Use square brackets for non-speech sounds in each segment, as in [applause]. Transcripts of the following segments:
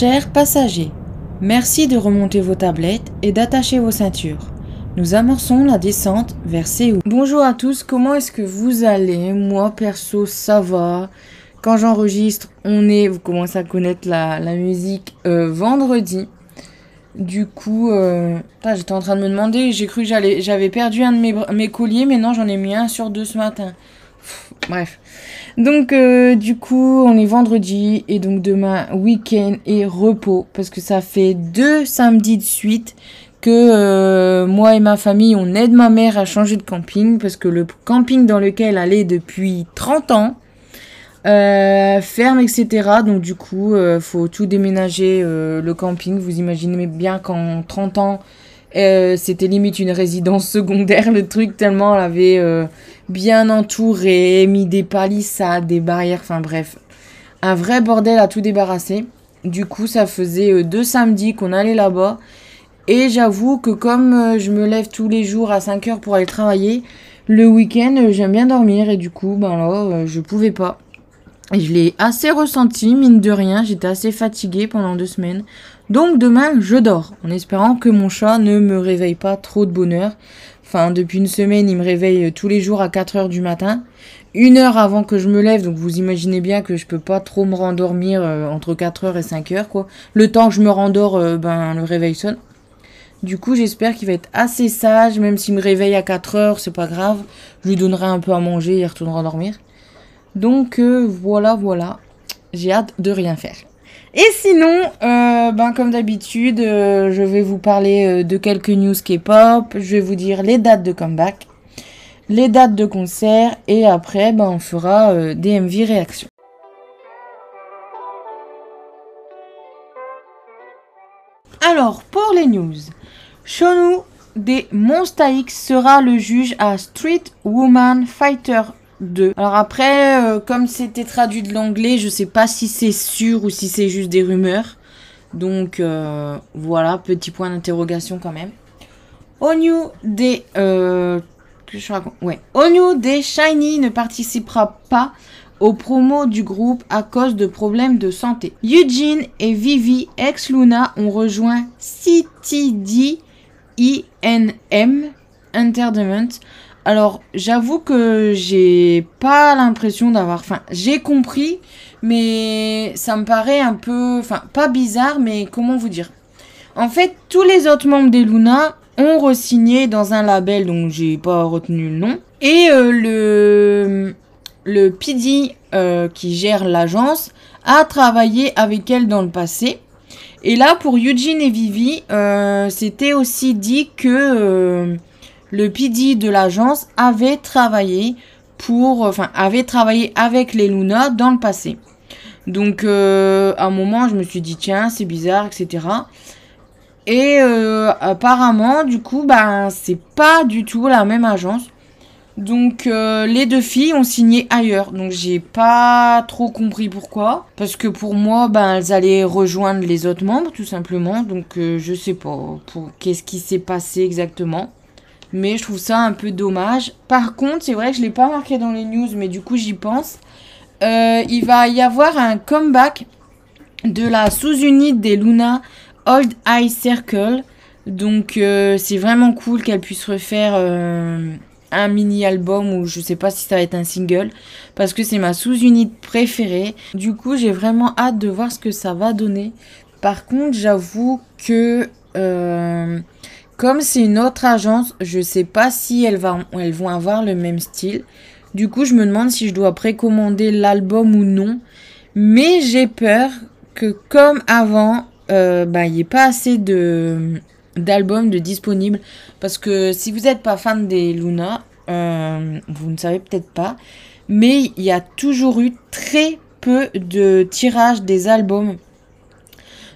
Chers passagers, merci de remonter vos tablettes et d'attacher vos ceintures. Nous amorçons la descente vers Séoul. Bonjour à tous, comment est-ce que vous allez? Moi perso ça va. Quand j'enregistre, on est, vous commencez à connaître la, la musique, euh, vendredi. Du coup, euh, j'étais en train de me demander, j'ai cru que j'avais perdu un de mes, mes colliers, mais non, j'en ai mis un sur deux ce matin. Bref. Donc, euh, du coup, on est vendredi et donc demain, week-end et repos parce que ça fait deux samedis de suite que euh, moi et ma famille, on aide ma mère à changer de camping parce que le camping dans lequel elle est depuis 30 ans euh, ferme, etc. Donc du coup, faut tout déménager le camping. Vous imaginez bien qu'en 30 ans, c'était limite une résidence [laughs] secondaire, le truc, tellement elle avait bien entouré, mis des palissades, des barrières, enfin bref. Un vrai bordel à tout débarrasser. Du coup, ça faisait euh, deux samedis qu'on allait là-bas. Et j'avoue que comme euh, je me lève tous les jours à 5 heures pour aller travailler, le week-end, euh, j'aime bien dormir. Et du coup, ben là, je pouvais pas. Et je l'ai assez ressenti, mine de rien. J'étais assez fatiguée pendant deux semaines. Donc demain, je dors, en espérant que mon chat ne me réveille pas trop de bonheur. Enfin, depuis une semaine, il me réveille euh, tous les jours à 4 heures du matin. Une heure avant que je me lève, donc vous imaginez bien que je peux pas trop me rendormir euh, entre 4 heures et 5 heures, quoi. Le temps que je me rendors, euh, ben, le réveil sonne. Du coup, j'espère qu'il va être assez sage, même s'il me réveille à 4 heures, c'est pas grave. Je lui donnerai un peu à manger et il retournera dormir. Donc, voilà, voilà. J'ai hâte de rien faire. Et sinon, euh, ben comme d'habitude, euh, je vais vous parler euh, de quelques news K-pop. Je vais vous dire les dates de comeback, les dates de concert et après, ben on fera des MV réactions. Alors pour les news, Shonu des Monsta X sera le juge à Street Woman Fighter 2. Alors après, euh, comme c'était traduit de l'anglais, je sais pas si c'est sûr ou si c'est juste des rumeurs. Donc euh, voilà, petit point d'interrogation quand même. Onyu des euh, Ouais, des Shiny ne participera pas aux promos du groupe à cause de problèmes de santé. Eugene et Vivi ex Luna ont rejoint CTD INM Entertainment alors, j'avoue que j'ai pas l'impression d'avoir. Enfin, j'ai compris, mais ça me paraît un peu. Enfin, pas bizarre, mais comment vous dire? En fait, tous les autres membres des Luna ont re-signé dans un label dont j'ai pas retenu le nom. Et euh, le. Le PD euh, qui gère l'agence a travaillé avec elle dans le passé. Et là, pour Eugene et Vivi, euh, c'était aussi dit que. Le PD de l'agence avait travaillé avec les Luna dans le passé. Donc, euh, à un moment, je me suis dit, tiens, c'est bizarre, etc. Et euh, apparemment, du coup, ben, c'est pas du tout la même agence. Donc, euh, les deux filles ont signé ailleurs. Donc, j'ai pas trop compris pourquoi. Parce que pour moi, ben, elles allaient rejoindre les autres membres, tout simplement. Donc, je sais pas pour qu'est-ce qui s'est passé exactement mais je trouve ça un peu dommage. Par contre, c'est vrai que je l'ai pas marqué dans les news, mais du coup j'y pense. Euh, il va y avoir un comeback de la sous-unité des Luna Old Eye Circle. Donc euh, c'est vraiment cool qu'elle puisse refaire euh, un mini-album ou je sais pas si ça va être un single parce que c'est ma sous-unité préférée. Du coup j'ai vraiment hâte de voir ce que ça va donner. Par contre j'avoue que... comme c'est une autre agence, je sais pas si elles, vont avoir le même style. Du coup, je me demande si je dois précommander l'album ou non. Mais j'ai peur que comme avant, euh, bah, il n'y ait pas assez d'albums de disponibles. Parce que si vous n'êtes pas fan des Luna, euh, vous ne savez peut-être pas. Mais il y a toujours eu très peu de tirages des albums.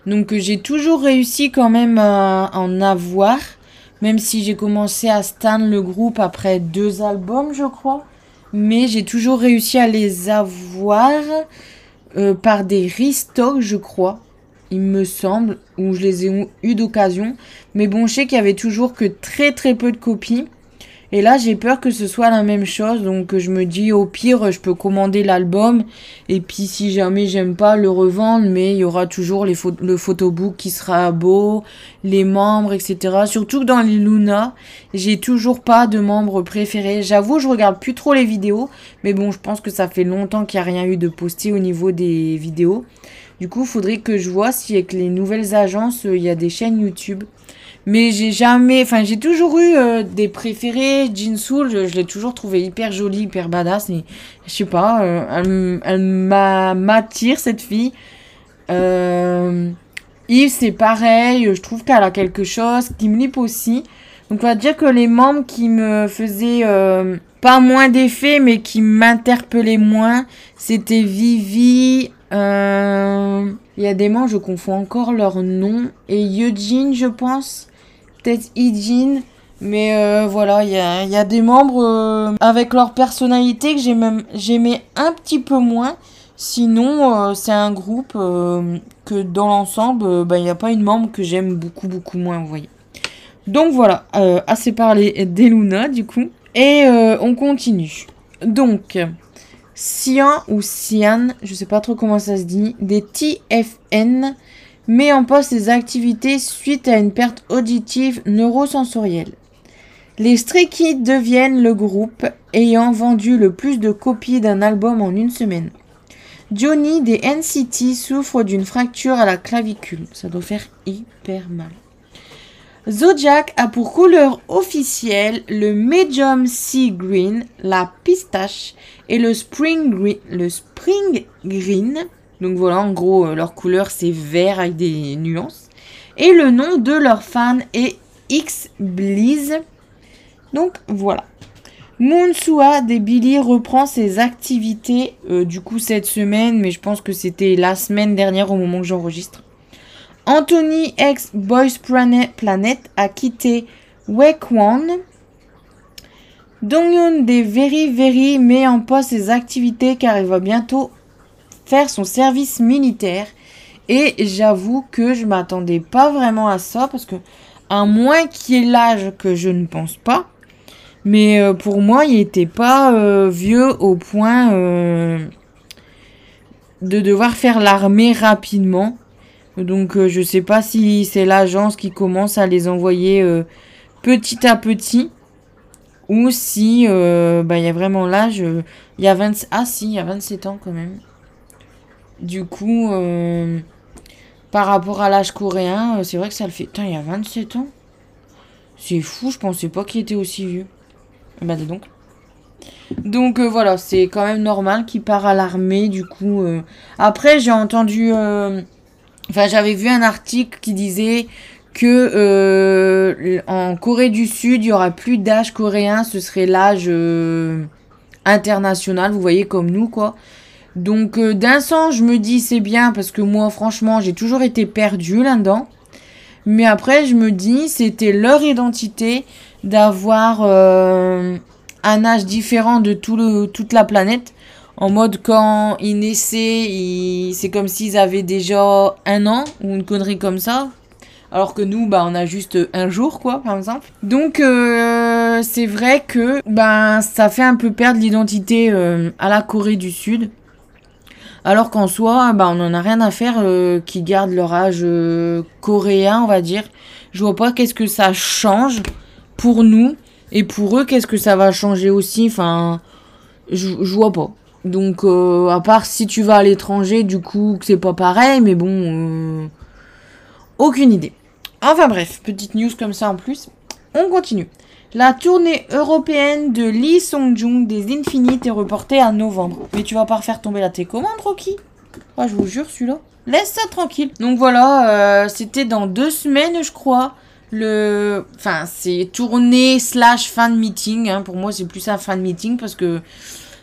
Donc euh, j'ai toujours réussi quand même à en avoir, même si j'ai commencé à stan le groupe après deux albums, je crois. Mais j'ai toujours réussi à les avoir euh, par des restocks, je crois, il me semble, où je les ai eu d'occasion. Mais bon, je sais qu'il y avait toujours que très très peu de copies. Et là, j'ai peur que ce soit la même chose. Donc, je me dis, au pire, je peux commander l'album. Et puis, si jamais j'aime pas, le revendre. Mais il y aura toujours le photobook qui sera beau, les membres, etc. Surtout que dans les Luna, j'ai toujours pas de membres préférés. J'avoue, je regarde plus trop les vidéos. Mais bon, je pense que ça fait longtemps qu'il n'y a rien eu de posté au niveau des vidéos. Du coup, il faudrait que je vois si avec les nouvelles agences, il y a des chaînes YouTube. Mais j'ai jamais, enfin j'ai toujours eu euh, des préférés. Jean Soul, je, l'ai toujours trouvé hyper jolie, hyper badass. Et, je sais pas, euh, elle, m'attire cette fille. Euh, Yves c'est pareil, je trouve qu'elle a quelque chose. Kim Lip aussi. Donc on va dire que les membres qui me faisaient pas moins d'effet, mais qui m'interpellaient moins, c'était Vivi. Il y a des membres, je confonds encore leur nom. Et Eugene, je pense peut-être Ijin. Mais euh, voilà, il y a, des membres euh, avec leur personnalité que j'aimais un petit peu moins. Sinon, euh, c'est un groupe que dans l'ensemble, bah, il n'y a pas une membre que j'aime beaucoup, beaucoup moins, vous voyez. Donc voilà, assez parlé des Luna du coup. Et on continue. Donc, Cian ou Cian, je sais pas trop comment ça se dit, des TFN met en pause ses activités suite à une perte auditive neurosensorielle. Les Stray Kids deviennent le groupe ayant vendu le plus de copies d'un album en une semaine. Johnny des NCT souffre d'une fracture à la clavicule. Ça doit faire hyper mal. Zodiac a pour couleur officielle le Medium Sea Green, la pistache et le Spring Green, le Spring Green donc voilà, en gros, euh, leur couleur c'est vert avec des nuances. Et le nom de leur fan est X-Bliz. Donc voilà. Moonsua des Billy reprend ses activités euh, du coup cette semaine, mais je pense que c'était la semaine dernière au moment que j'enregistre. Anthony ex Boys Planet a quitté Wekwan. Dongyun des Very Very met en pause ses activités car il va bientôt faire son service militaire. Et j'avoue que je m'attendais pas vraiment à ça parce que, à moins qu'il ait l'âge que je ne pense pas, mais euh, pour moi, il n'était pas euh, vieux au point euh, de devoir faire l'armée rapidement. Donc je sais pas si c'est l'agence qui commence à les envoyer petit à petit ou si bah, il y a vraiment l'âge. Il y a 20... Ah si, il y a 27 ans quand même. Du coup, euh, par rapport à l'âge coréen, euh, c'est vrai que ça le fait. Putain, il y a 27 ans. C'est fou, je pensais pas qu'il était aussi vieux. Bah, dis donc. Donc euh, voilà, c'est quand même normal qu'il part à l'armée, du coup. Après, j'ai entendu. Enfin, j'avais vu un article qui disait que en Corée du Sud, il y aura plus d'âge coréen, ce serait l'âge international, vous voyez, comme nous, quoi. Donc euh, d'un sens, je me dis c'est bien parce que moi franchement, j'ai toujours été perdue là-dedans. Mais après, je me dis c'était leur identité d'avoir euh, un âge différent de tout le, toute la planète. En mode quand ils naissaient, c'est comme s'ils avaient déjà un an ou une connerie comme ça. Alors que nous, bah, on a juste un jour, quoi, par exemple. Donc, euh, c'est vrai que, ben, ça fait un peu perdre l'identité à la Corée du Sud. Alors qu'en soi, bah, on n'en a rien à faire euh, qui gardent leur âge euh, coréen, on va dire. Je vois pas qu'est-ce que ça change pour nous. Et pour eux, qu'est-ce que ça va changer aussi Enfin, je, vois pas. Donc, euh, à part si tu vas à l'étranger, du coup, que c'est pas pareil, mais bon, aucune idée. Enfin bref, petite news comme ça en plus. On continue. La tournée européenne de Lee Song-jung des Infinites est reportée à novembre. Mais tu vas pas refaire tomber la télécommande, Rocky? Ah, je vous jure, celui-là. Laisse ça tranquille. Donc voilà, euh, c'était dans deux semaines, je crois. Le... Enfin, c'est tournée slash fan meeting. Hein. Pour moi, c'est plus un fan meeting parce que...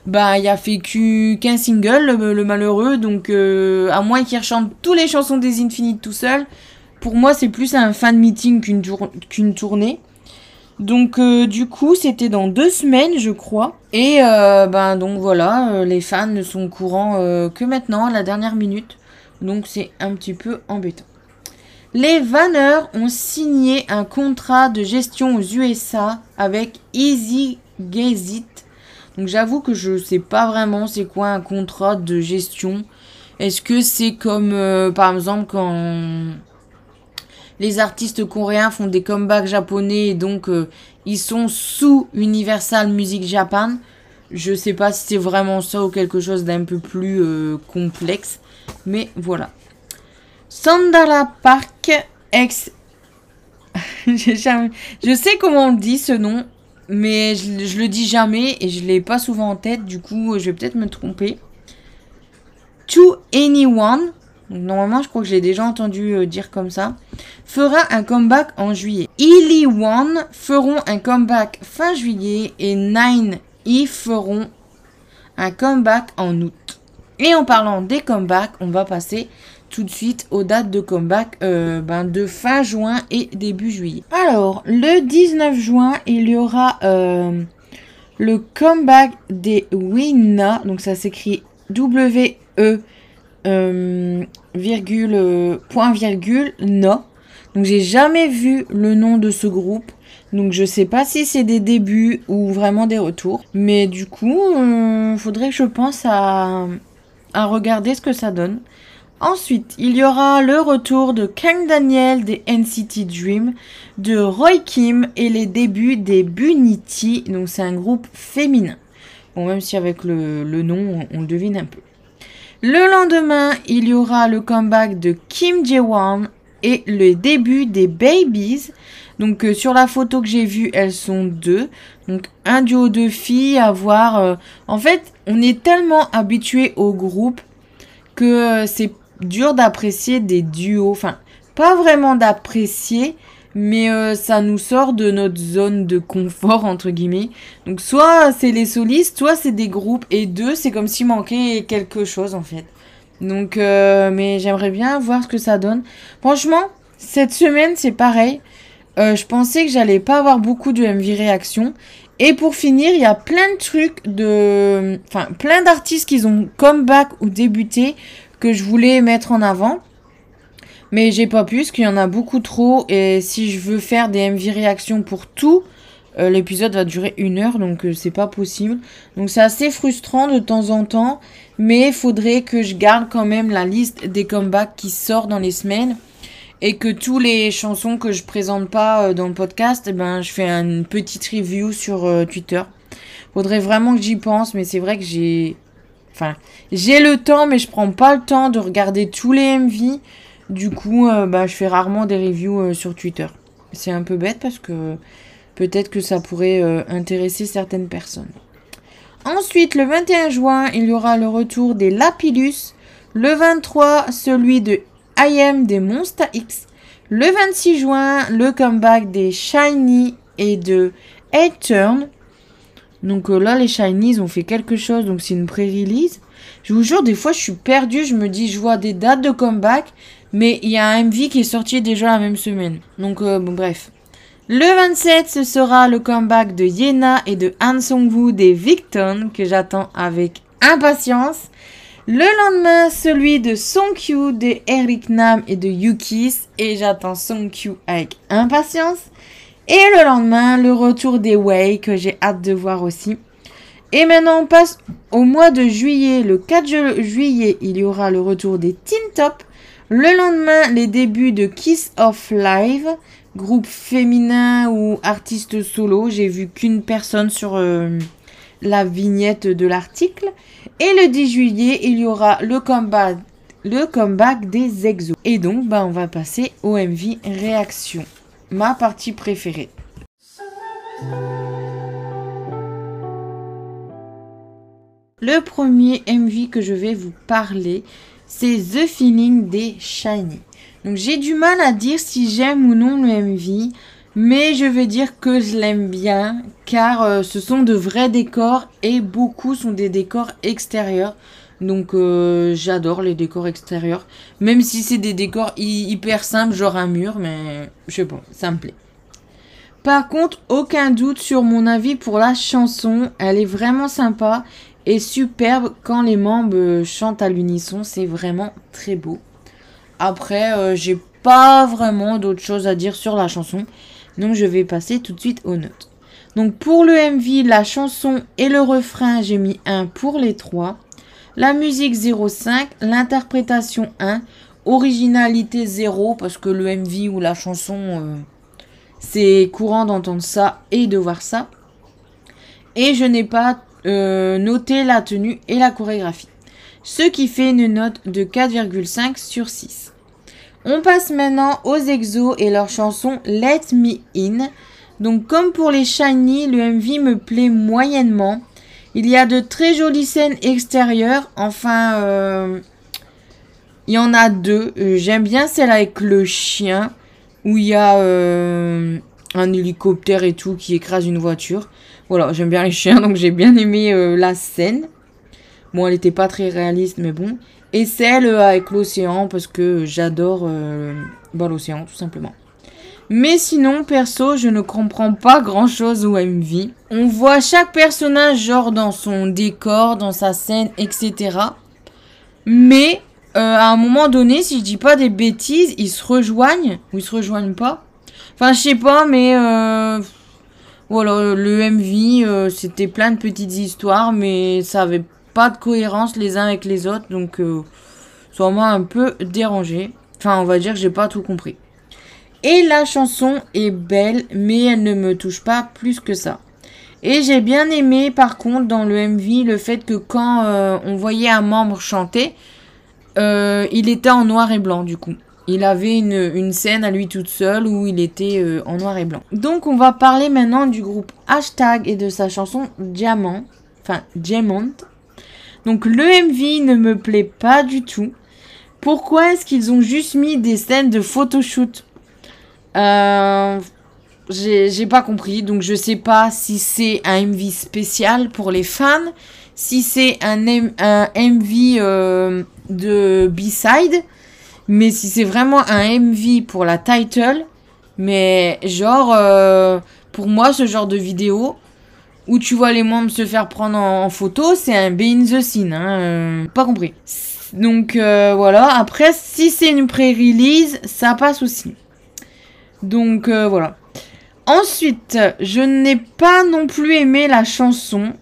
Bah, il a fait qu'un single, le, malheureux. Donc, euh, à moins qu'il rechante toutes les chansons des Infinites tout seul. Pour moi, c'est plus un fan meeting qu'une tournée. Donc euh, du coup, c'était dans deux semaines, je crois. Et euh, ben donc voilà, euh, les fans ne sont courants que maintenant, la dernière minute. Donc c'est un petit peu embêtant. Les Vanners ont signé un contrat de gestion aux USA avec Easy Gazit. Donc j'avoue que je sais pas vraiment c'est quoi un contrat de gestion. Est-ce que c'est comme par exemple quand les artistes coréens font des comebacks japonais et donc euh, ils sont sous Universal Music Japan Je sais pas si c'est vraiment ça ou quelque chose d'un peu plus euh, complexe. Mais voilà. Sandala Park ex. [laughs] je sais comment on dit ce nom, mais je, le dis jamais et je l'ai pas souvent en tête. Du coup, je vais peut-être me tromper. To Anyone, normalement je crois que j'ai déjà entendu euh, dire comme ça, fera un comeback en juillet. Illy One feront un comeback fin juillet et Nine E feront un comeback en août. Et en parlant des comebacks, on va passer tout de suite aux dates de comeback euh, ben, de fin juin et début juillet. Alors, le 19 juin, il y aura euh, le comeback des Winna. Donc ça s'écrit W-E euh, virgule, point virgule, no. Donc j'ai jamais vu le nom de ce groupe. Donc je sais pas si c'est des débuts ou vraiment des retours. Mais du coup, il faudrait que je pense à, à regarder ce que ça donne. Ensuite, il y aura le retour de Kang Daniel des NCT Dream, de Roy Kim et les débuts des Bunity, donc c'est un groupe féminin. Bon, même si avec le, nom, on, le devine un peu. Le lendemain, il y aura le comeback de Kim Jae-won et le début des Babies. Donc euh, sur la photo que j'ai vue, elles sont deux. Donc un duo de filles à voir. Euh, en fait, on est tellement habitué au groupe que euh, c'est dur d'apprécier des duos. Enfin, pas vraiment d'apprécier, mais euh, ça nous sort de notre zone de confort, entre guillemets. Donc, soit c'est les solistes, soit c'est des groupes, et deux, c'est comme s'il manquait quelque chose, en fait. Donc, euh, mais j'aimerais bien voir ce que ça donne. Franchement, cette semaine, c'est pareil. Euh, je pensais que j'allais pas avoir beaucoup de MV réaction. Et pour finir, il y a plein de trucs de... Enfin, plein d'artistes qui ont comeback ou débuté que je voulais mettre en avant. Mais j'ai pas pu, parce qu'il y en a beaucoup trop. Et si je veux faire des MV réactions pour tout, euh, l'épisode va durer une heure, donc euh, c'est pas possible. Donc c'est assez frustrant de temps en temps. Mais il faudrait que je garde quand même la liste des comebacks qui sortent dans les semaines. Et que tous les chansons que je présente pas euh, dans le podcast, eh ben, je fais une petite review sur Twitter. Faudrait vraiment que j'y pense, mais c'est vrai que j'ai Enfin, j'ai le temps, mais je prends pas le temps de regarder tous les MV. Du coup, euh, bah, je fais rarement des reviews euh, sur Twitter. C'est un peu bête parce que peut-être que ça pourrait euh, intéresser certaines personnes. Ensuite, le 21 juin, il y aura le retour des Lapidus. Le 23, celui de I Am des Monster X. Le 26 juin, le comeback des Shiny et de Head Turn. Donc là, les Shinies ont fait quelque chose, donc c'est une pré-release. Je vous jure, des fois, je suis perdue. Je me dis, je vois des dates de comeback, mais il y a un MV qui est sorti déjà la même semaine. Donc, euh, bon, bref. Le 27, ce sera le comeback de Yena et de Han Song-woo des Victon, que j'attends avec impatience. Le lendemain, celui de Songkyu, de Eric Nam et de Yukis, et j'attends Songkyu avec impatience. Et le lendemain, le retour des Way que j'ai hâte de voir aussi. Et maintenant, on passe au mois de juillet. Le 4 juillet, il y aura le retour des Teen Top. Le lendemain, les débuts de Kiss of Live, groupe féminin ou artiste solo. J'ai vu qu'une personne sur euh, la vignette de l'article. Et le 10 juillet, il y aura le comeback, des EXO. Et donc, bah, on va passer au MV Réaction ma partie préférée. Le premier MV que je vais vous parler, c'est The Feeling des Shiny. Donc j'ai du mal à dire si j'aime ou non le MV, mais je vais dire que je l'aime bien car euh, ce sont de vrais décors et beaucoup sont des décors extérieurs. Donc euh, j'adore les décors extérieurs. Même si c'est des décors hyper simples, genre un mur, mais je sais pas, ça me plaît. Par contre, aucun doute sur mon avis pour la chanson. Elle est vraiment sympa et superbe quand les membres chantent à l'unisson. C'est vraiment très beau. Après, euh, j'ai pas vraiment d'autres choses à dire sur la chanson. Donc je vais passer tout de suite aux notes. Donc pour le MV, la chanson et le refrain, j'ai mis 1 pour les trois. La musique 0,5, l'interprétation 1, originalité 0 parce que le MV ou la chanson, euh, c'est courant d'entendre ça et de voir ça. Et je n'ai pas euh, noté la tenue et la chorégraphie. Ce qui fait une note de 4,5 sur 6. On passe maintenant aux exos et leur chanson Let Me In. Donc comme pour les Shiny, le MV me plaît moyennement. Il y a de très jolies scènes extérieures. Enfin, euh, il y en a deux. Euh, j'aime bien celle avec le chien. Où il y a un hélicoptère et tout qui écrase une voiture. Voilà, j'aime bien les chiens. [laughs] Donc j'ai bien aimé la scène. Bon, elle n'était pas très réaliste, mais bon. Et celle avec l'océan, parce que j'adore bah, l'océan, tout simplement. Mais sinon, perso, je ne comprends pas grand chose au MV. On voit chaque personnage, genre dans son décor, dans sa scène, etc. Mais euh, à un moment donné, si je dis pas des bêtises, ils se rejoignent ou ils se rejoignent pas. Enfin, je sais pas, mais euh, voilà, le MV, euh, c'était plein de petites histoires, mais ça avait pas de cohérence les uns avec les autres, donc ça m'a un peu dérangé. Enfin, on va dire que j'ai pas tout compris. Et la chanson est belle, mais elle ne me touche pas plus que ça. Et j'ai bien aimé par contre dans le MV le fait que quand euh, on voyait un membre chanter, euh, il était en noir et blanc du coup. Il avait une, scène à lui toute seule où il était euh, en noir et blanc. Donc on va parler maintenant du groupe Hashtag et de sa chanson Diamant. Enfin Diamant. Donc le MV ne me plaît pas du tout. Pourquoi est-ce qu'ils ont juste mis des scènes de photoshoot? Euh, j'ai pas compris, donc je sais pas si c'est un MV spécial pour les fans, si c'est un, un, MV euh, de B-side, mais si c'est vraiment un MV pour la title, mais genre, euh, pour moi, ce genre de vidéo où tu vois les membres se faire prendre en, photo, c'est un be in the scene, hein, euh, pas compris. Donc voilà, après, si c'est une pré-release, ça passe aussi. Donc euh, voilà. Ensuite, je n'ai pas non plus aimé la chanson.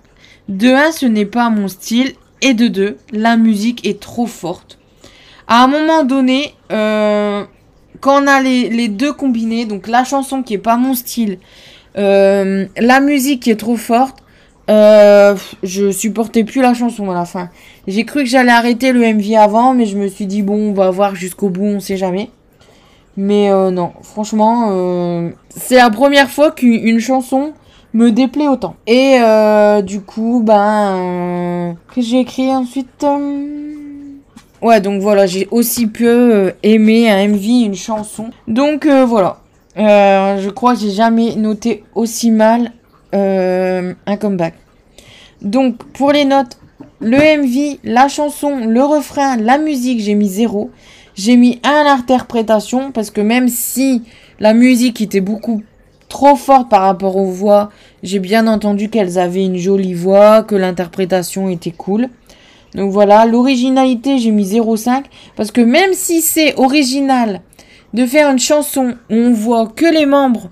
De 1, ce n'est pas mon style. Et de 2, la musique est trop forte. À un moment donné, euh, quand on a les, deux combinés, donc la chanson qui est pas mon style, euh, la musique qui est trop forte, je supportais plus la chanson à la fin. J'ai cru que j'allais arrêter le MV avant, mais je me suis dit bon, on va voir jusqu'au bout, on sait jamais. Mais euh, non, franchement, euh, c'est la première fois qu'une chanson me déplaît autant. Et euh, du coup, ben, que j'ai écrit ensuite. Ouais, donc voilà, j'ai aussi peu aimé un MV, une chanson. Donc voilà, je crois que j'ai jamais noté aussi mal un comeback. Donc pour les notes, le MV, la chanson, le refrain, la musique, j'ai mis zéro. J'ai mis un interprétation parce que même si la musique était beaucoup trop forte par rapport aux voix, j'ai bien entendu qu'elles avaient une jolie voix, que l'interprétation était cool. Donc voilà, l'originalité, j'ai mis 0,5 parce que même si c'est original de faire une chanson où on voit que les membres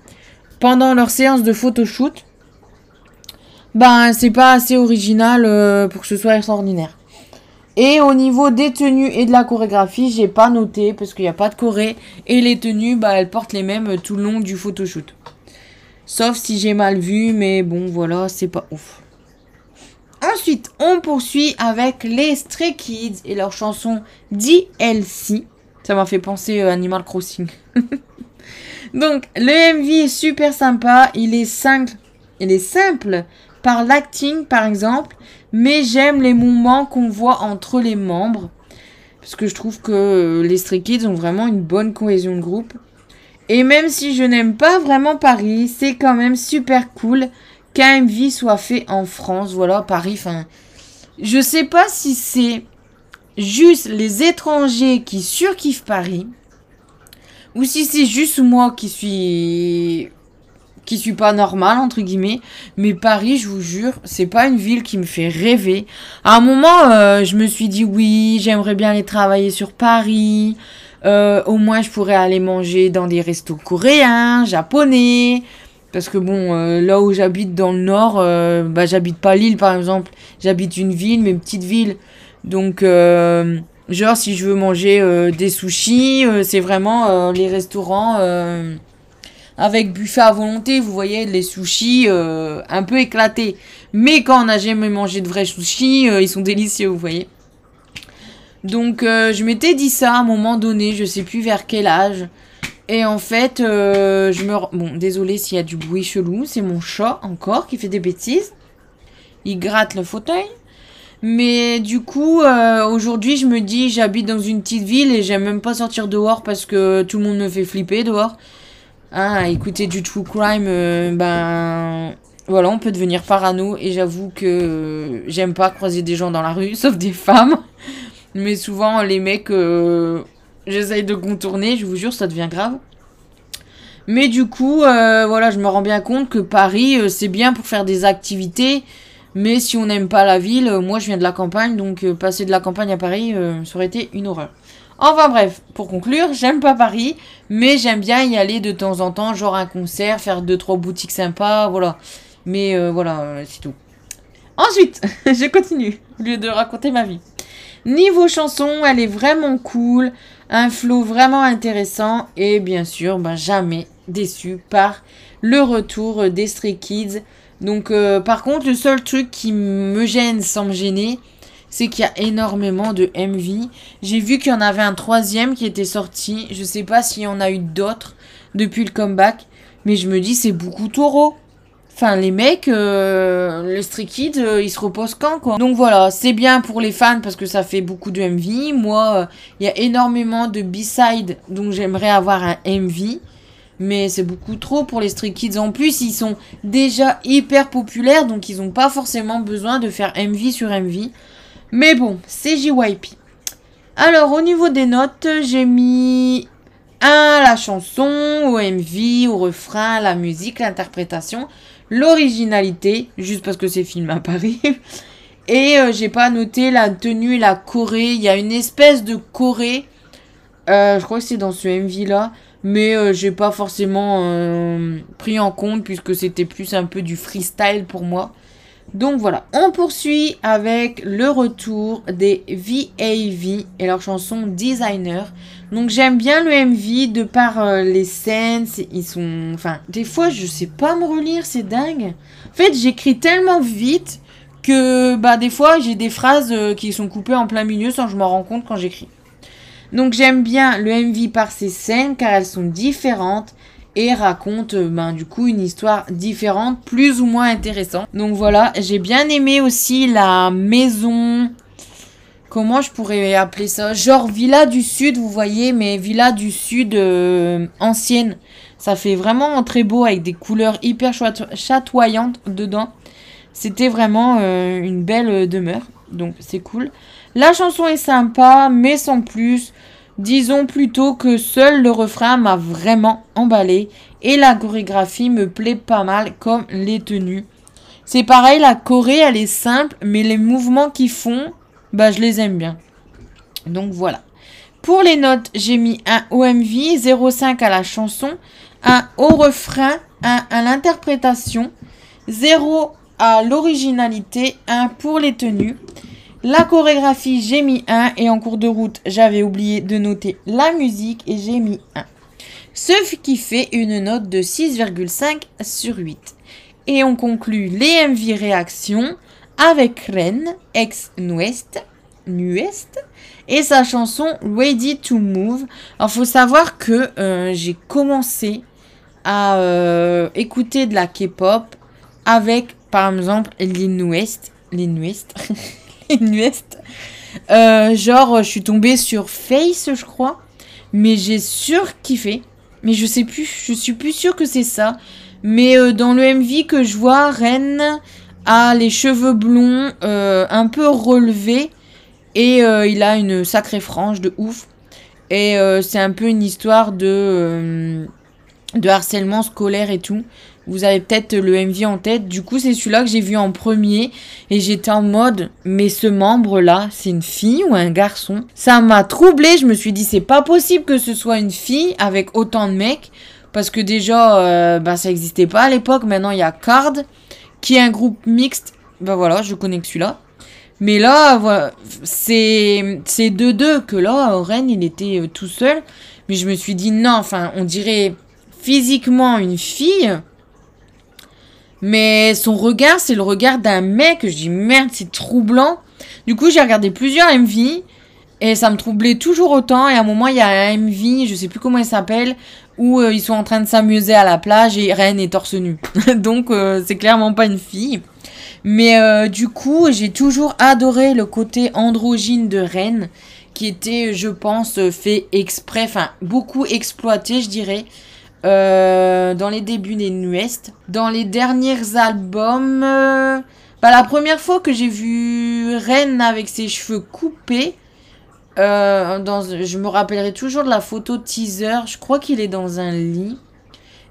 pendant leur séance de photoshoot, ben c'est pas assez original euh, pour que ce soit extraordinaire. Et au niveau des tenues et de la chorégraphie, j'ai pas noté parce qu'il n'y a pas de choré. Et les tenues, bah, elles portent les mêmes tout le long du photoshoot. Sauf si j'ai mal vu, mais bon, voilà, c'est pas ouf. Ensuite, on poursuit avec les Stray Kids et leur chanson DLC. Ça m'a fait penser à Animal Crossing. [laughs] Donc, le MV est super sympa. Il est simple. Il est simple par l'acting, par exemple mais j'aime les moments qu'on voit entre les membres. Parce que je trouve que les Stray Kids ont vraiment une bonne cohésion de groupe. Et même si je n'aime pas vraiment Paris, c'est quand même super cool qu'un MV soit fait en France. Voilà, Paris, enfin... Je sais pas si c'est juste les étrangers qui surkiffent Paris. Ou si c'est juste moi qui suis qui suis pas normal entre guillemets mais Paris je vous jure c'est pas une ville qui me fait rêver à un moment euh, je me suis dit oui j'aimerais bien aller travailler sur Paris Euh, au moins, je pourrais aller manger dans des restos coréens, japonais. Parce que bon, euh, là où j'habite dans le nord, euh, bah, j'habite pas l'île par exemple. J'habite une ville, mais une petite ville. Donc, genre, si je veux manger des sushis, c'est vraiment les restaurants avec buffet à volonté. Vous voyez, les sushis un peu éclatés. Mais quand on a jamais mangé de vrais sushis, ils sont délicieux, vous voyez. Donc euh, je m'étais dit ça à un moment donné, je sais plus vers quel âge. Et en fait, euh, je me... Bon, désolé s'il y a du bruit chelou, c'est mon chat encore qui fait des bêtises. Il gratte le fauteuil. Mais du coup, euh, aujourd'hui, je me dis, j'habite dans une petite ville et j'aime même pas sortir dehors parce que tout le monde me fait flipper dehors. Ah, écouter du true crime, ben voilà, on peut devenir parano et j'avoue que j'aime pas croiser des gens dans la rue, [laughs] sauf des femmes. Mais souvent, les mecs, euh, j'essaye de contourner, je vous jure, ça devient grave. Mais du coup, euh, voilà, je me rends bien compte que Paris, euh, c'est bien pour faire des activités. Mais si on n'aime pas la ville, moi je viens de la campagne, donc passer de la campagne à Paris, ça aurait été une horreur. Enfin bref, pour conclure, j'aime pas Paris, mais j'aime bien y aller de temps en temps, genre un concert, faire deux trois boutiques sympas, voilà. Mais voilà, c'est tout. Ensuite, [laughs] je continue, au lieu de raconter ma vie. Niveau chanson, elle est vraiment cool, un flow vraiment intéressant et bien sûr, ben, jamais déçu par le retour des Stray Kids. Donc euh, par contre, le seul truc qui me gêne sans me gêner, c'est qu'il y a énormément de MV. J'ai vu qu'il y en avait un troisième qui était sorti. Je sais pas s'il y en a eu d'autres depuis le comeback, mais je me dis c'est beaucoup trop Enfin, les mecs, euh, le Stray Kids, euh, ils se reposent quand, quoi. Donc voilà, c'est bien pour les fans parce que ça fait beaucoup de MV. Moi, il euh, y a énormément de B-side, donc j'aimerais avoir un MV. Mais c'est beaucoup trop pour les Stray Kids. En plus, ils sont déjà hyper populaires, donc ils n'ont pas forcément besoin de faire MV sur MV. Mais bon, c'est JYP. Alors, au niveau des notes, j'ai mis 1 la chanson, au MV, au refrain, la musique, l'interprétation l'originalité, juste parce que c'est film à Paris. Et euh, j'ai pas noté la tenue et la Corée. Il y a une espèce de Corée. Euh, je crois que c'est dans ce MV là. Mais euh, j'ai pas forcément pris en compte puisque c'était plus un peu du freestyle pour moi. Donc voilà, on poursuit avec le retour des VAV et leur chanson Designer. Donc j'aime bien le MV de par euh, les scènes, ils sont... Enfin, des fois je sais pas me relire, c'est dingue. En fait, j'écris tellement vite que bah des fois j'ai des phrases euh, qui sont coupées en plein milieu sans que je m'en rends compte quand j'écris. Donc j'aime bien le MV par ces scènes car elles sont différentes et racontent euh, ben, du coup une histoire différente, plus ou moins intéressante. Donc voilà, j'ai bien aimé aussi la maison Comment je pourrais appeler ça? Genre Villa du Sud, vous voyez, mais Villa du Sud euh, ancienne. Ça fait vraiment très beau avec des couleurs hyper chatoyantes dedans. C'était vraiment euh, une belle demeure, donc c'est cool. La chanson est sympa, mais sans plus. Disons plutôt que seul le refrain m'a vraiment emballé et la chorégraphie me plaît pas mal comme les tenues. C'est pareil, la choré elle est simple, mais les mouvements qu'ils font, bah je les aime bien. Donc voilà. Pour les notes, j'ai mis un OMV, 0,5 à la chanson, un au refrain, un à l'interprétation, 0 à l'originalité, 1 pour les tenues. La chorégraphie, j'ai mis 1 et en cours de route, j'avais oublié de noter la musique et j'ai mis 1. Ce qui fait une note de 6,5 sur 8. Et on conclut les MV réactions avec Ren, ex Nuest, Nuest, et sa chanson Ready to Move. Alors, faut savoir que euh, j'ai commencé à euh, écouter de la K-pop avec, par exemple, les Nuest, les Nuest, [laughs] [laughs] Nuest. Euh, genre, je suis tombée sur Face, je crois, mais j'ai surkiffé. Mais je sais plus, je suis plus sûre que c'est ça. Mais dans le MV que je vois, Ren a les cheveux blonds euh, un peu relevés et euh, il a une sacrée frange de ouf. Et euh, c'est un peu une histoire de de harcèlement scolaire et tout. Vous avez peut-être le MV en tête. Du coup, c'est celui-là que j'ai vu en premier. Et j'étais en mode, mais ce membre-là, c'est une fille ou un garçon? Ça m'a troublé. Je me suis dit, c'est pas possible que ce soit une fille avec autant de mecs. Parce que déjà, bah, ça n'existait pas à l'époque. Maintenant, il y a Card, qui est un groupe mixte. Bah voilà, je connais que celui-là. Mais là, c'est c'est deux deux que là, Ren, il était euh, tout seul. Mais je me suis dit non, enfin, on dirait physiquement une fille. Mais son regard, c'est le regard d'un mec. Je dis merde, c'est troublant. Du coup, j'ai regardé plusieurs MV. Et ça me troublait toujours autant. Et à un moment, il y a un MV, je sais plus comment il s'appelle, où euh, ils sont en train de s'amuser à la plage et Ren est torse nu. [laughs] Donc, euh, c'est clairement pas une fille. Mais euh, du coup, j'ai toujours adoré le côté androgyne de Ren, qui était, je pense, fait exprès, enfin, beaucoup exploité, je dirais. Euh, dans les débuts des Nuest. Dans les derniers albums, euh, bah, la première fois que j'ai vu Ren avec ses cheveux coupés, euh, dans, je me rappellerai toujours de la photo teaser. Je crois qu'il est dans un lit.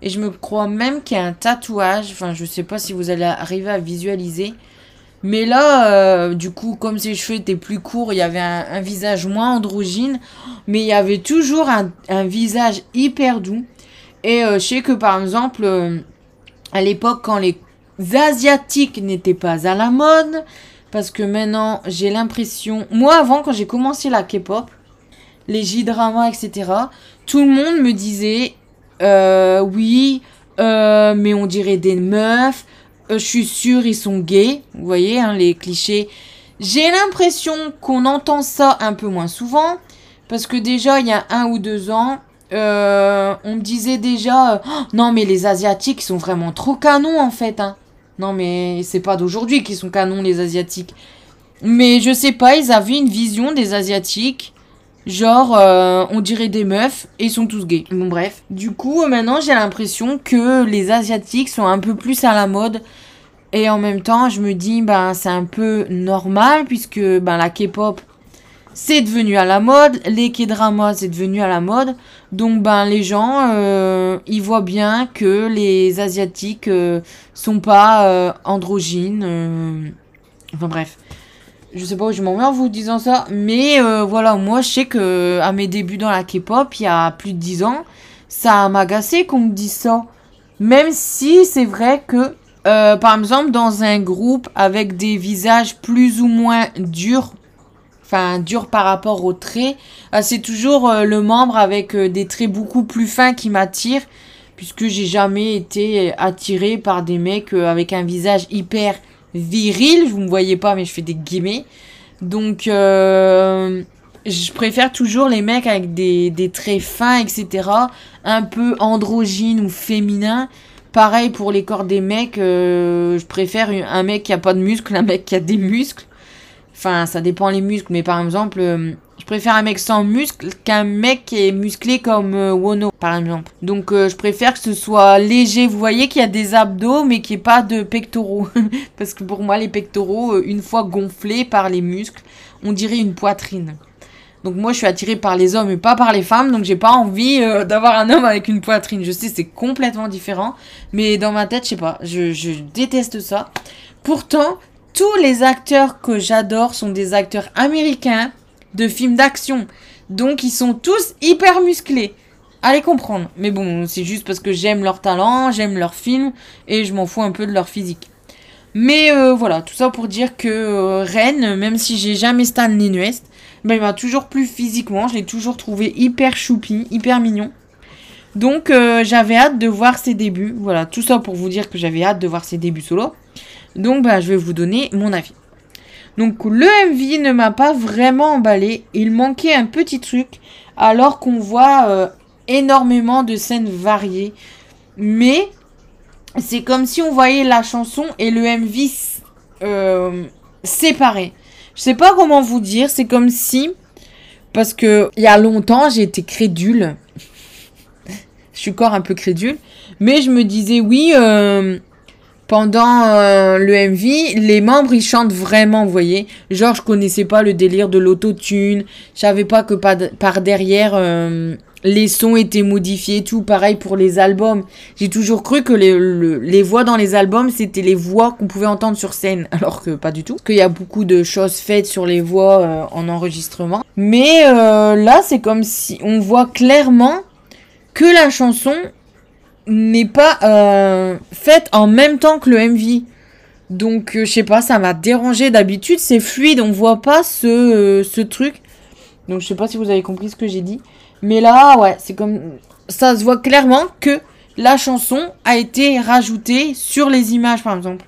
Et je me crois même qu'il y a un tatouage. Enfin, je sais pas si vous allez arriver à visualiser. Mais là, du coup, comme ses cheveux étaient plus courts, il y avait un, visage moins androgyne. Mais il y avait toujours un visage hyper doux. Et euh, je sais que par exemple, euh, à l'époque, quand les Asiatiques n'étaient pas à la mode, parce que maintenant, j'ai l'impression. Moi, avant, quand j'ai commencé la K-pop, les J-dramas, etc., tout le monde me disait euh, Oui, mais on dirait des meufs, je suis sûre, ils sont gays. Vous voyez, hein, les clichés. J'ai l'impression qu'on entend ça un peu moins souvent, parce que déjà, il y a un ou deux ans, euh, on me disait déjà, euh, oh, non mais les Asiatiques sont vraiment trop canons en fait. Hein. Non mais c'est pas d'aujourd'hui qu'ils sont canons les Asiatiques. Mais je sais pas, ils avaient une vision des Asiatiques. Genre, euh, on dirait des meufs et ils sont tous gays. Bon bref. Du coup, maintenant j'ai l'impression que les Asiatiques sont un peu plus à la mode. Et en même temps, je me dis, ben c'est un peu normal puisque ben, la K-pop c'est devenu à la mode, les K-dramas c'est devenu à la mode, donc ben les gens euh, ils voient bien que les asiatiques euh, sont pas euh, androgynes, enfin bref, je sais pas où je m'en vais en vous disant ça, mais voilà moi je sais que à mes débuts dans la K-pop il y a plus de 10 ans, ça m'a agacé qu'on me dise ça, même si c'est vrai que par exemple dans un groupe avec des visages plus ou moins durs enfin dur par rapport aux traits. Ah, c'est toujours euh, le membre avec euh, des traits beaucoup plus fins qui m'attire, puisque j'ai jamais été attiré par des mecs euh, avec un visage hyper viril. Vous me voyez pas, mais je fais des guillemets. Donc, je préfère toujours les mecs avec des, des traits fins, etc. Un peu androgynes ou féminins. Pareil pour les corps des mecs, je préfère un mec qui a pas de muscles, un mec qui a des muscles. Enfin, ça dépend les muscles, mais par exemple, euh, je préfère un mec sans muscles qu'un mec qui est musclé comme euh, Wono, par exemple. Donc, euh, je préfère que ce soit léger. Vous voyez qu'il y a des abdos, mais qu'il n'y ait pas de pectoraux. [laughs] Parce que pour moi, les pectoraux, une fois gonflés par les muscles, on dirait une poitrine. Donc moi je suis attirée par les hommes et pas par les femmes, donc j'ai pas envie d'avoir un homme avec une poitrine. Je sais c'est complètement différent, mais dans ma tête je sais pas, je, je déteste ça. Pourtant tous les acteurs que j'adore sont des acteurs américains de films d'action. Donc ils sont tous hyper musclés. Allez comprendre. Mais bon, c'est juste parce que j'aime leur talent, j'aime leurs films et je m'en fous un peu de leur physique. Mais euh, voilà, tout ça pour dire que euh, Ren, même si j'ai jamais Stanley Nuest, ben, il m'a toujours plu physiquement. Je l'ai toujours trouvé hyper choupi, hyper mignon. Donc euh, j'avais hâte de voir ses débuts. Voilà, tout ça pour vous dire que j'avais hâte de voir ses débuts solo. Donc bah, je vais vous donner mon avis. Donc le MV ne m'a pas vraiment emballé. Il manquait un petit truc alors qu'on voit euh, énormément de scènes variées. Mais c'est comme si on voyait la chanson et le MV euh, séparés. Je sais pas comment vous dire. C'est comme si... Parce que il y a longtemps, j'ai été crédule. Je suis encore un peu crédule. Mais je me disais, oui, euh, pendant euh, le MV, les membres ils chantent vraiment, vous voyez. Genre je connaissais pas le délire de l'autotune, je savais pas que par, derrière euh, les sons étaient modifiés, tout pareil pour les albums. J'ai toujours cru que les, les voix dans les albums, c'était les voix qu'on pouvait entendre sur scène, [laughs] alors que pas du tout. Parce qu'il y a beaucoup de choses faites sur les voix en enregistrement. Mais là, c'est comme si on voit clairement que la chanson n'est pas euh, faite en même temps que le MV. Donc, je sais pas, ça m'a dérangé. D'habitude, c'est fluide, on voit pas ce, ce truc. Donc, je sais pas si vous avez compris ce que j'ai dit. Mais là, ouais, c'est comme. Ça se voit clairement que la chanson a été rajoutée sur les images, par exemple.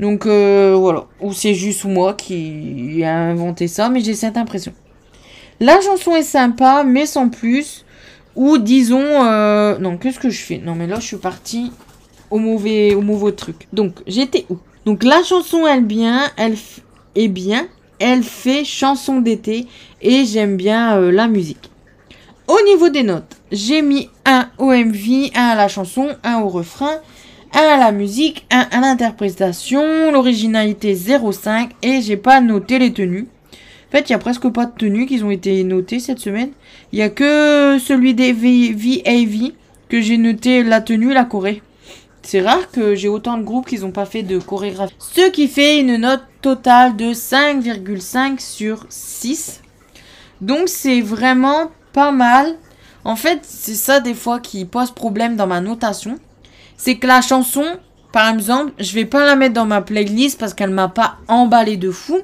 Donc euh, voilà. Ou c'est juste moi qui ai inventé ça, mais j'ai cette impression. La chanson est sympa, mais sans plus. Ou disons. Euh... Non, qu'est-ce que je fais? Non, mais là, je suis partie au mauvais, au mauvais truc. Donc, j'étais où? Donc, la chanson, elle bien, elle est bien. Elle fait chanson d'été. Et j'aime bien euh, la musique. Au niveau des notes, j'ai mis un au MV, un à la chanson, un au refrain, un à la musique, un à l'interprétation, l'originalité 0,5 et j'ai pas noté les tenues. Fait, il y a presque pas de tenues qui ont été notées cette semaine. Il y a que celui des VAV que j'ai noté la tenue et la Corée. C'est rare que j'ai autant de groupes qui n'ont pas fait de chorégraphie. Ce qui fait une note totale de 5,5 sur 6. Donc c'est vraiment pas mal. En fait, c'est ça des fois qui pose problème dans ma notation. C'est que la chanson, par exemple, je vais pas la mettre dans ma playlist parce qu'elle m'a pas emballé de fou.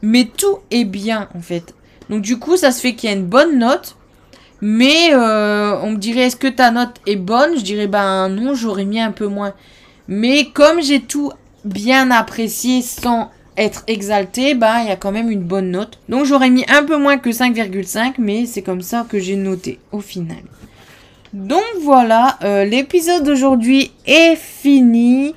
Mais tout est bien en fait. Donc du coup, ça se fait qu'il y a une bonne note. Mais euh, on me dirait, est-ce que ta note est bonne? Je dirais, ben non, j'aurais mis un peu moins. Mais comme j'ai tout bien apprécié sans être exalté, bah il y a quand même une bonne note. Donc j'aurais mis un peu moins que 5,5, mais c'est comme ça que j'ai noté au final. Donc voilà, euh, l'épisode d'aujourd'hui est fini.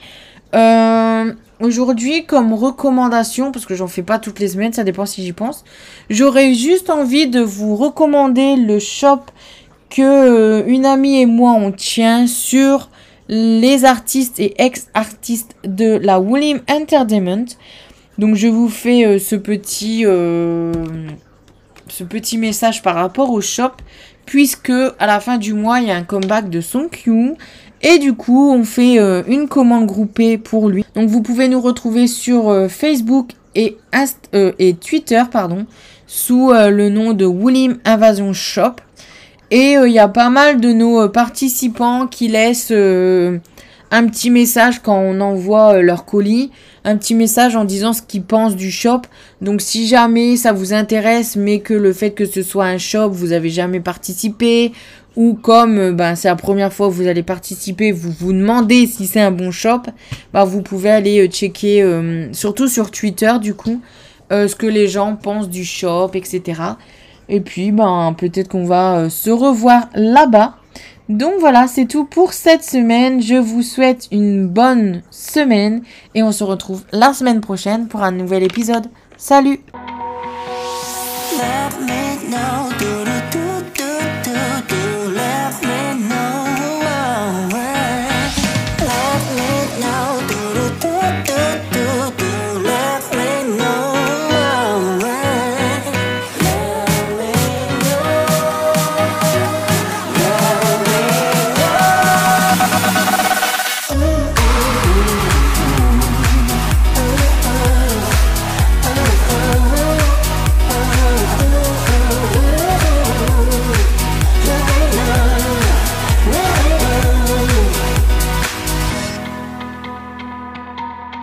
Euh, aujourd'hui, comme recommandation, parce que j'en fais pas toutes les semaines, ça dépend si j'y pense, j'aurais juste envie de vous recommander le shop que euh, une amie et moi on tient sur les artistes et ex-artistes de la William Entertainment. Donc je vous fais ce petit ce petit message par rapport au shop puisque à la fin du mois il y a un comeback de son Q et du coup on fait euh, une commande groupée pour lui. Donc vous pouvez nous retrouver sur Facebook et, et Twitter pardon sous le nom de William Invasion Shop. Et il y a pas mal de nos participants qui laissent un petit message quand on envoie euh, leur colis, un petit message en disant ce qu'ils pensent du shop. Donc si jamais ça vous intéresse, mais que le fait que ce soit un shop, vous avez jamais participé, ou comme euh, ben, c'est la première fois que vous allez participer, vous vous demandez si c'est un bon shop, bah, vous pouvez aller euh, checker, surtout sur Twitter du coup, ce que les gens pensent du shop, etc. Et puis ben, peut-être qu'on va se revoir là-bas. Donc voilà, c'est tout pour cette semaine. Je vous souhaite une bonne semaine et on se retrouve la semaine prochaine pour un nouvel épisode. Salut